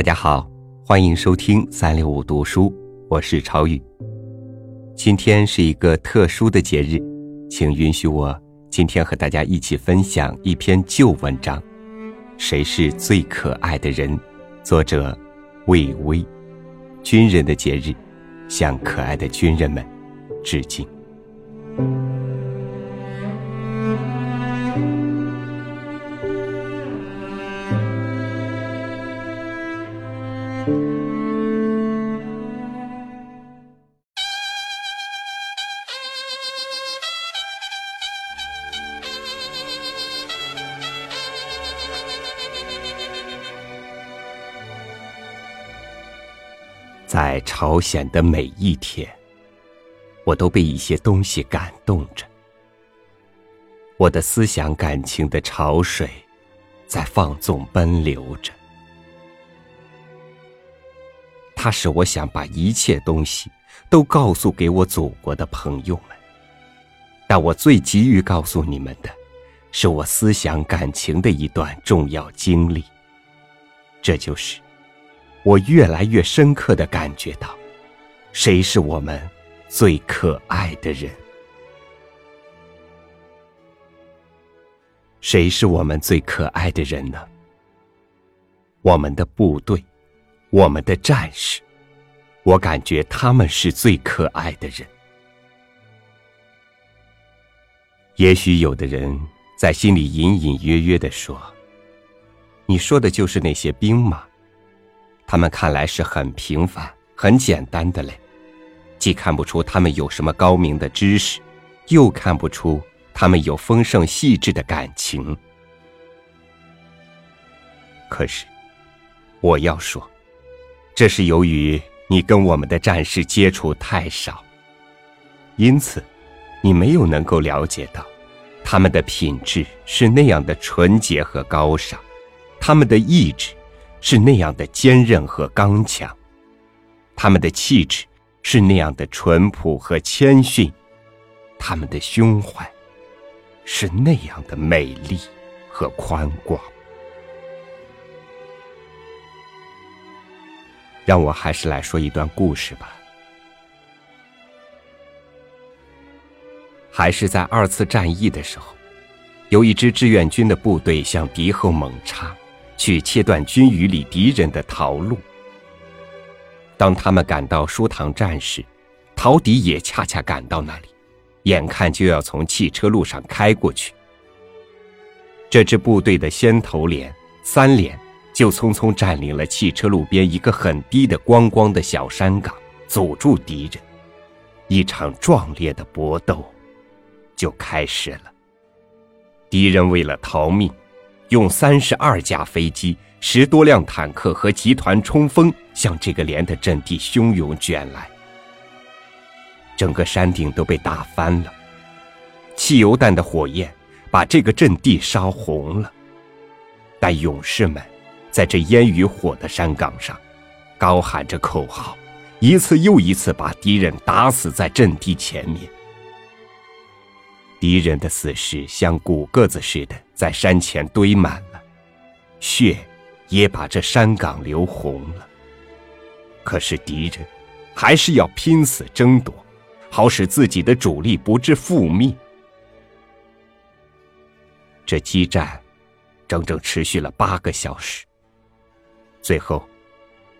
大家好，欢迎收听三六五读书，我是超宇。今天是一个特殊的节日，请允许我今天和大家一起分享一篇旧文章。谁是最可爱的人？作者魏巍。军人的节日，向可爱的军人们致敬。朝鲜的每一天，我都被一些东西感动着。我的思想感情的潮水，在放纵奔流着。它使我想把一切东西都告诉给我祖国的朋友们。但我最急于告诉你们的，是我思想感情的一段重要经历。这就是。我越来越深刻的感觉到，谁是我们最可爱的人？谁是我们最可爱的人呢？我们的部队，我们的战士，我感觉他们是最可爱的人。也许有的人在心里隐隐约约的说：“你说的就是那些兵马。”他们看来是很平凡、很简单的嘞，既看不出他们有什么高明的知识，又看不出他们有丰盛细致的感情。可是，我要说，这是由于你跟我们的战士接触太少，因此，你没有能够了解到，他们的品质是那样的纯洁和高尚，他们的意志。是那样的坚韧和刚强，他们的气质是那样的淳朴和谦逊，他们的胸怀是那样的美丽和宽广。让我还是来说一段故事吧。还是在二次战役的时候，有一支志愿军的部队向敌后猛插。去切断军旅里敌人的逃路。当他们赶到舒塘站时，陶迪也恰恰赶到那里，眼看就要从汽车路上开过去。这支部队的先头连三连就匆匆占领了汽车路边一个很低的光光的小山岗，阻住敌人。一场壮烈的搏斗就开始了。敌人为了逃命。用三十二架飞机、十多辆坦克和集团冲锋向这个连的阵地汹涌卷来，整个山顶都被打翻了，汽油弹的火焰把这个阵地烧红了。但勇士们在这烟与火的山岗上，高喊着口号，一次又一次把敌人打死在阵地前面。敌人的死尸像骨个子似的在山前堆满了，血也把这山岗流红了。可是敌人还是要拼死争夺，好使自己的主力不致覆灭。这激战整整持续了八个小时。最后，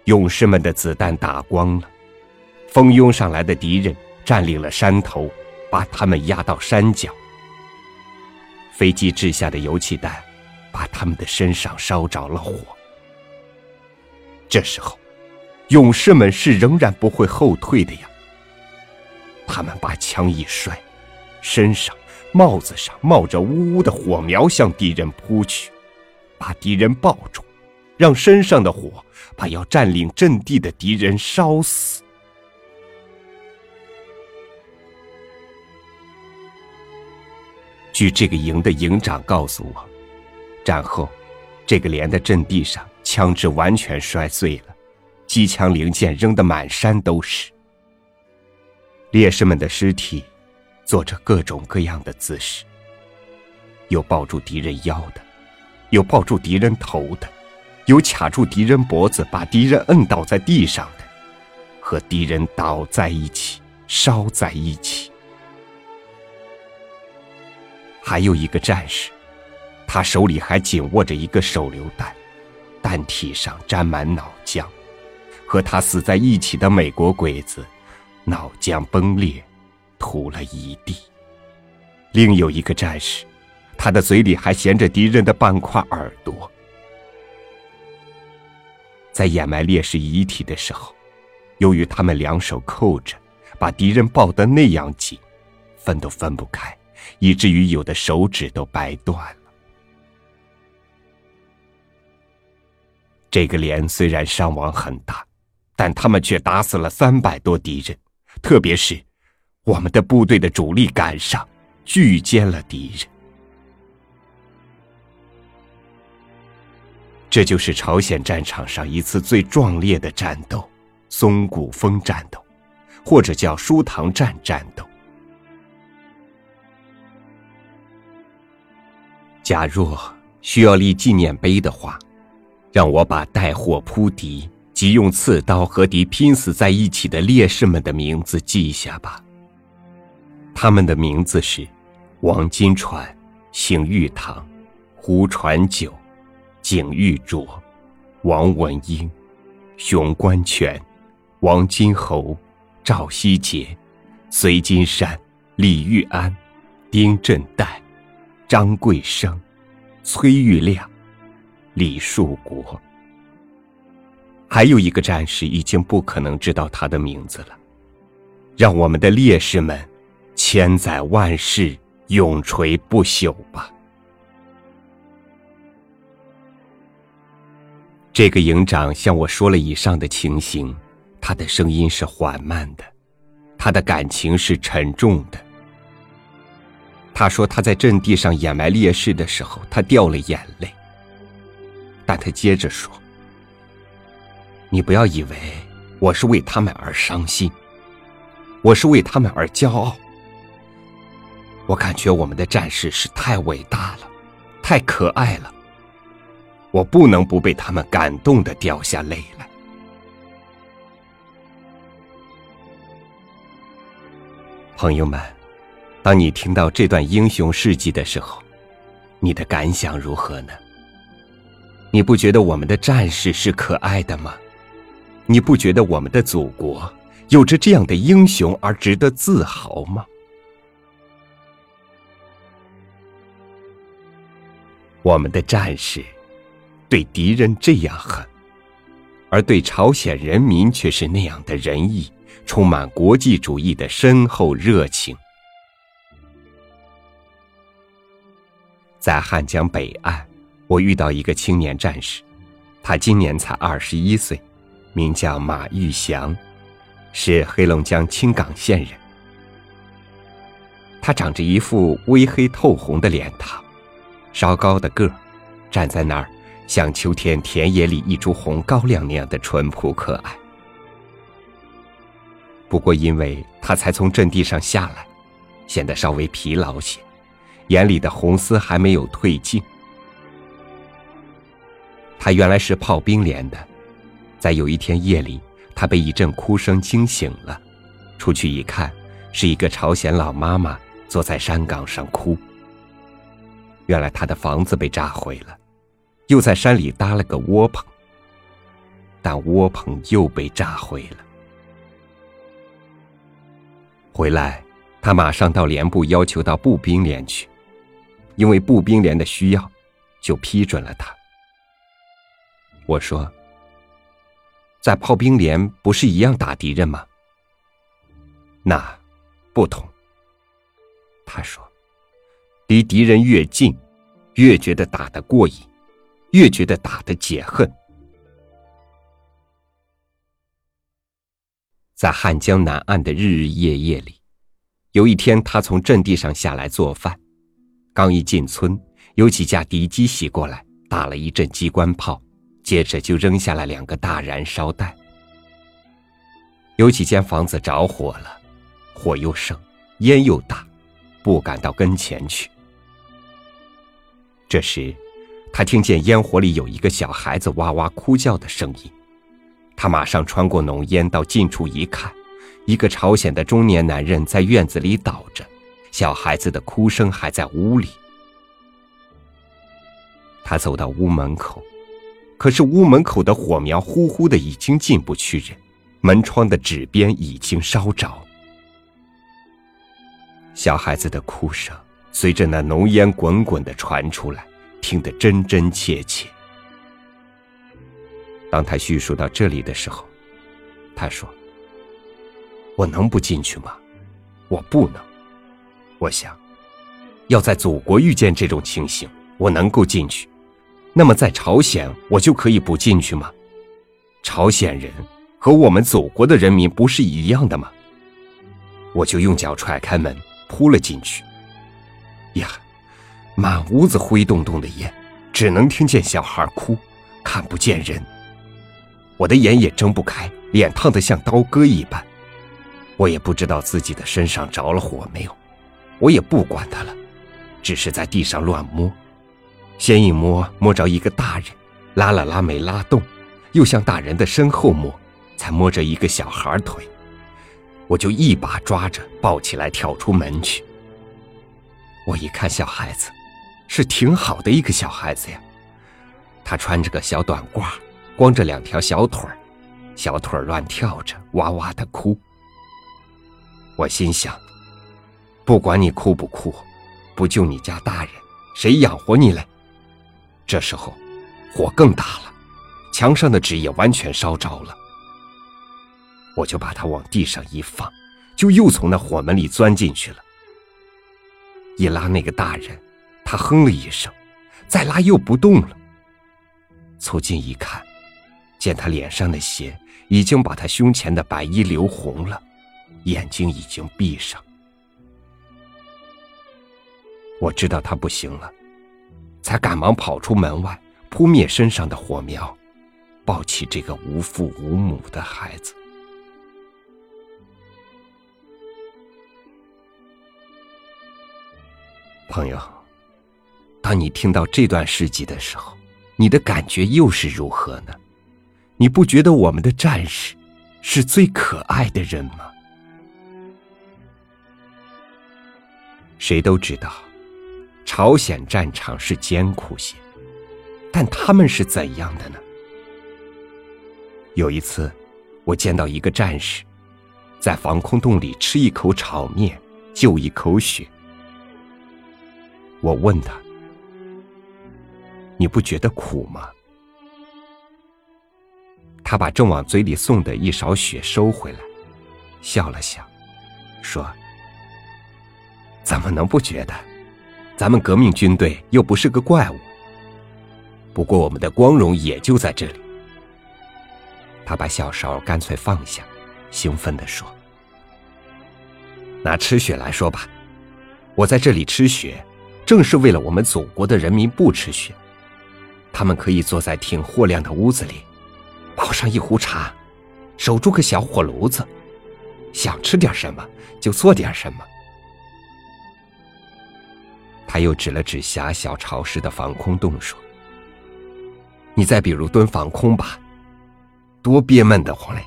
勇士们的子弹打光了，蜂拥上来的敌人占领了山头。把他们压到山脚，飞机掷下的油气弹把他们的身上烧着了火。这时候，勇士们是仍然不会后退的呀。他们把枪一摔，身上、帽子上冒着呜呜的火苗向敌人扑去，把敌人抱住，让身上的火把要占领阵地的敌人烧死。据这个营的营长告诉我，战后，这个连的阵地上枪支完全摔碎了，机枪零件扔得满山都是。烈士们的尸体，做着各种各样的姿势，有抱住敌人腰的，有抱住敌人头的，有卡住敌人脖子，把敌人摁倒在地上的，和敌人倒在一起，烧在一起。还有一个战士，他手里还紧握着一个手榴弹，弹体上沾满脑浆，和他死在一起的美国鬼子，脑浆崩裂，吐了一地。另有一个战士，他的嘴里还衔着敌人的半块耳朵。在掩埋烈士遗体的时候，由于他们两手扣着，把敌人抱得那样紧，分都分不开，以至于有的手指都掰断了。这个连虽然伤亡很大，但他们却打死了三百多敌人，特别是我们的部队的主力赶上。拒歼了敌人，这就是朝鲜战场上一次最壮烈的战斗——松骨峰战斗，或者叫舒塘站战斗。假若需要立纪念碑的话，让我把带火扑敌及用刺刀和敌拼死在一起的烈士们的名字记下吧。他们的名字是。王金川、邢玉堂、胡传九、景玉卓、王文英、熊关全、王金侯、赵希杰、隋金山、李玉安、丁振岱、张贵生、崔玉亮、李树国。还有一个战士已经不可能知道他的名字了，让我们的烈士们千载万世。永垂不朽吧。这个营长向我说了以上的情形，他的声音是缓慢的，他的感情是沉重的。他说他在阵地上掩埋烈士的时候，他掉了眼泪。但他接着说：“你不要以为我是为他们而伤心，我是为他们而骄傲。”我感觉我们的战士是太伟大了，太可爱了。我不能不被他们感动的掉下泪来。朋友们，当你听到这段英雄事迹的时候，你的感想如何呢？你不觉得我们的战士是可爱的吗？你不觉得我们的祖国有着这样的英雄而值得自豪吗？我们的战士对敌人这样狠，而对朝鲜人民却是那样的仁义，充满国际主义的深厚热情。在汉江北岸，我遇到一个青年战士，他今年才二十一岁，名叫马玉祥，是黑龙江青冈县人。他长着一副微黑透红的脸庞。稍高的个儿，站在那儿，像秋天田野里一株红高粱那样的淳朴可爱。不过，因为他才从阵地上下来，显得稍微疲劳些，眼里的红丝还没有褪尽。他原来是炮兵连的，在有一天夜里，他被一阵哭声惊醒了，出去一看，是一个朝鲜老妈妈坐在山岗上哭。原来他的房子被炸毁了，又在山里搭了个窝棚，但窝棚又被炸毁了。回来，他马上到连部要求到步兵连去，因为步兵连的需要，就批准了他。我说：“在炮兵连不是一样打敌人吗？”那不同。他说。离敌人越近，越觉得打得过瘾，越觉得打得解恨。在汉江南岸的日日夜夜里，有一天，他从阵地上下来做饭，刚一进村，有几架敌机袭过来，打了一阵机关炮，接着就扔下了两个大燃烧弹。有几间房子着火了，火又盛，烟又大，不敢到跟前去。这时，他听见烟火里有一个小孩子哇哇哭叫的声音，他马上穿过浓烟到近处一看，一个朝鲜的中年男人在院子里倒着，小孩子的哭声还在屋里。他走到屋门口，可是屋门口的火苗呼呼的，已经进不去人，门窗的纸边已经烧着。小孩子的哭声随着那浓烟滚滚的传出来，听得真真切切。当他叙述到这里的时候，他说：“我能不进去吗？我不能。我想，要在祖国遇见这种情形，我能够进去。那么在朝鲜，我就可以不进去吗？朝鲜人和我们祖国的人民不是一样的吗？我就用脚踹开门。”扑了进去，呀，满屋子灰洞洞的烟，只能听见小孩哭，看不见人。我的眼也睁不开，脸烫得像刀割一般。我也不知道自己的身上着了火没有，我也不管他了，只是在地上乱摸，先一摸摸着一个大人，拉了拉没拉动，又向大人的身后摸，才摸着一个小孩腿。我就一把抓着，抱起来，跳出门去。我一看，小孩子是挺好的一个小孩子呀。他穿着个小短褂，光着两条小腿，小腿乱跳着，哇哇的哭。我心想：不管你哭不哭，不救你家大人，谁养活你嘞？这时候，火更大了，墙上的纸也完全烧着了。我就把他往地上一放，就又从那火门里钻进去了。一拉那个大人，他哼了一声，再拉又不动了。凑近一看，见他脸上的血已经把他胸前的白衣流红了，眼睛已经闭上。我知道他不行了，才赶忙跑出门外，扑灭身上的火苗，抱起这个无父无母的孩子。朋友，当你听到这段事迹的时候，你的感觉又是如何呢？你不觉得我们的战士是最可爱的人吗？谁都知道，朝鲜战场是艰苦些，但他们是怎样的呢？有一次，我见到一个战士，在防空洞里吃一口炒面，就一口血。我问他：“你不觉得苦吗？”他把正往嘴里送的一勺血收回来，笑了笑，说：“怎么能不觉得？咱们革命军队又不是个怪物。不过我们的光荣也就在这里。”他把小勺干脆放下，兴奋地说：“拿吃血来说吧，我在这里吃血。”正是为了我们祖国的人民不吃血，他们可以坐在挺货亮的屋子里，泡上一壶茶，守住个小火炉子，想吃点什么就做点什么。又指了指狭小潮湿的防空洞，说：“你再比如蹲防空吧，多憋闷的慌嘞！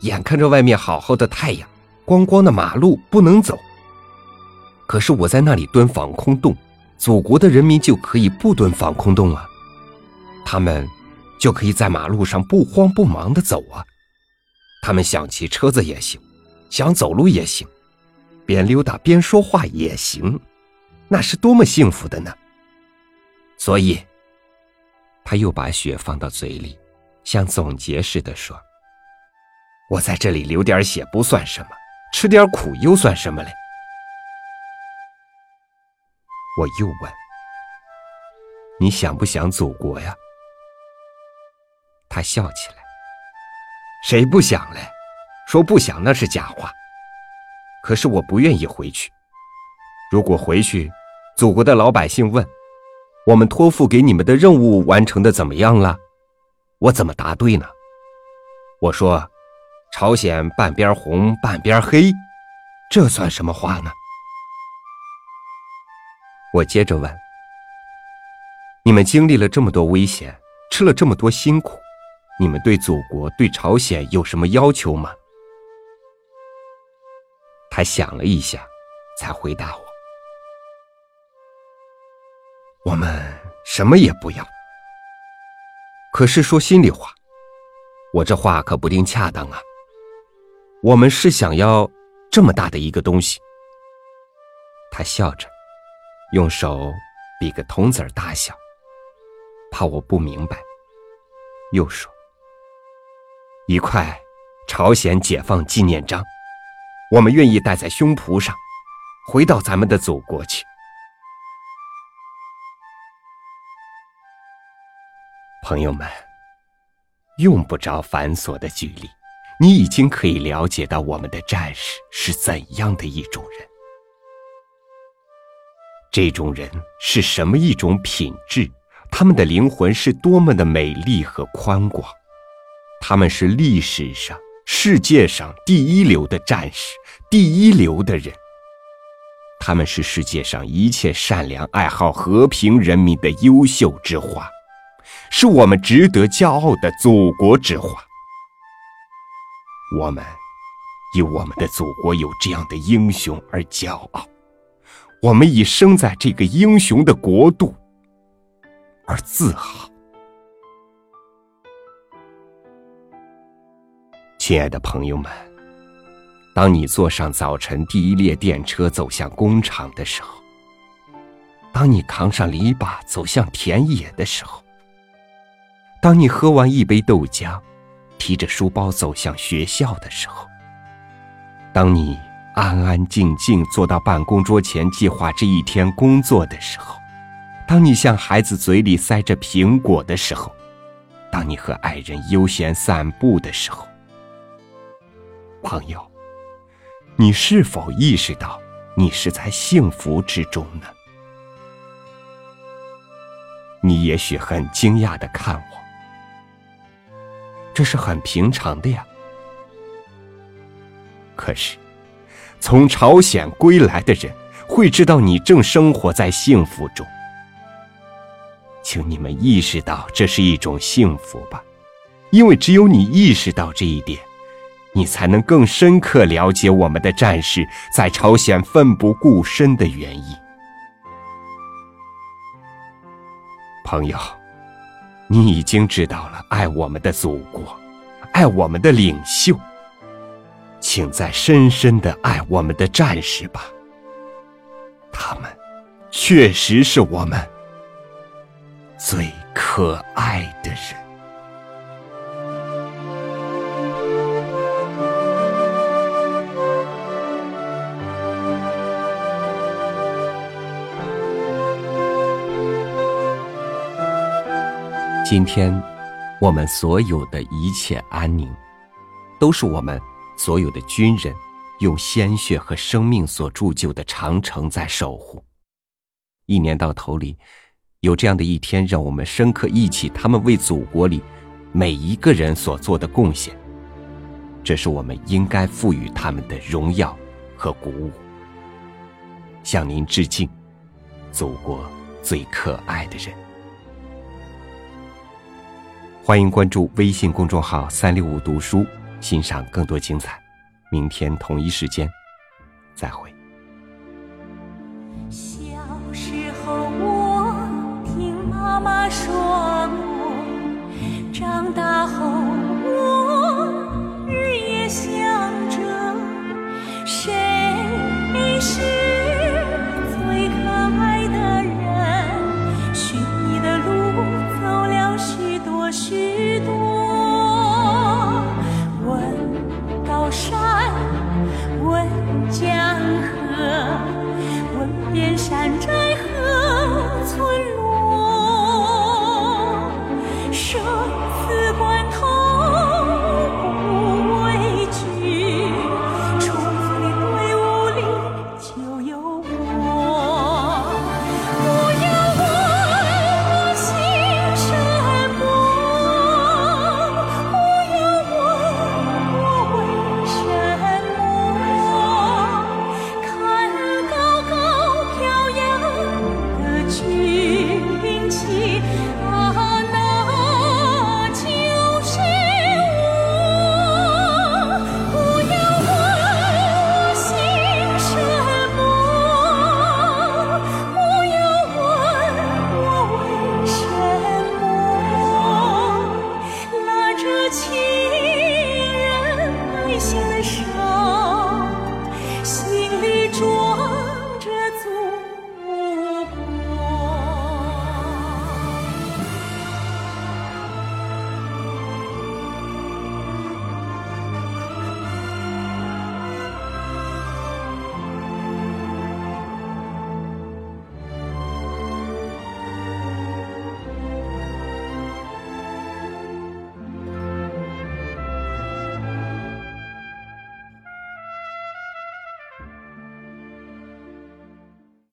眼看着外面好好的太阳，光光的马路不能走，可是我在那里蹲防空洞。”祖国的人民就可以不蹲防空洞啊，他们就可以在马路上不慌不忙的走啊，他们想骑车子也行，想走路也行，边溜达边说话也行，那是多么幸福的呢！所以，他又把血放到嘴里，像总结似的说：“我在这里流点血不算什么，吃点苦又算什么嘞？”我又问：“你想不想祖国呀？”他笑起来：“谁不想嘞？说不想那是假话。可是我不愿意回去。如果回去，祖国的老百姓问，我们托付给你们的任务完成的怎么样了？我怎么答对呢？我说，朝鲜半边红半边黑，这算什么话呢？”我接着问：“你们经历了这么多危险，吃了这么多辛苦，你们对祖国、对朝鲜有什么要求吗？他想了一下，才回答我：“我们什么也不要。可是说心里话，我这话可不定恰当啊。我们是想要这么大的一个东西。”他笑着，用手比个铜子儿大小。怕我不明白，又说：“一块朝鲜解放纪念章，我们愿意戴在胸脯上，回到咱们的祖国去。”朋友们，用不着繁琐的举例，你已经可以了解到我们的战士是怎样的一种人。这种人是什么一种品质？他们的灵魂是多么的美丽和宽广，他们是历史上、世界上第一流的战士，第一流的人。他们是世界上一切善良、爱好和平人民的优秀之花，是我们值得骄傲的祖国之花。我们以我们的祖国有这样的英雄而骄傲，我们以生在这个英雄的国度。而自豪，亲爱的朋友们，当你坐上早晨第一列电车走向工厂的时候，当你扛上篱笆走向田野的时候，当你喝完一杯豆浆，提着书包走向学校的时候，当你安安静静坐到办公桌前计划这一天工作的时候。当你向孩子嘴里塞着苹果的时候，当你和爱人悠闲散步的时候，朋友，你是否意识到你是在幸福之中呢？你也许很惊讶的看我，这是很平常的呀。可是，从朝鲜归来的人会知道你正生活在幸福中。请你们意识到这是一种幸福吧，因为只有你意识到这一点，你才能更深刻了解我们的战士在朝鲜奋不顾身的原因。朋友，你已经知道了爱我们的祖国，爱我们的领袖，请再深深的爱我们的战士吧。他们确实是我们。最可爱的人。今天，我们所有的一切安宁，都是我们所有的军人用鲜血和生命所铸就的长城在守护。一年到头里。有这样的一天，让我们深刻忆起他们为祖国里每一个人所做的贡献，这是我们应该赋予他们的荣耀和鼓舞。向您致敬，祖国最可爱的人。欢迎关注微信公众号“三六五读书”，欣赏更多精彩。明天同一时间，再会。小时候，我听妈妈说。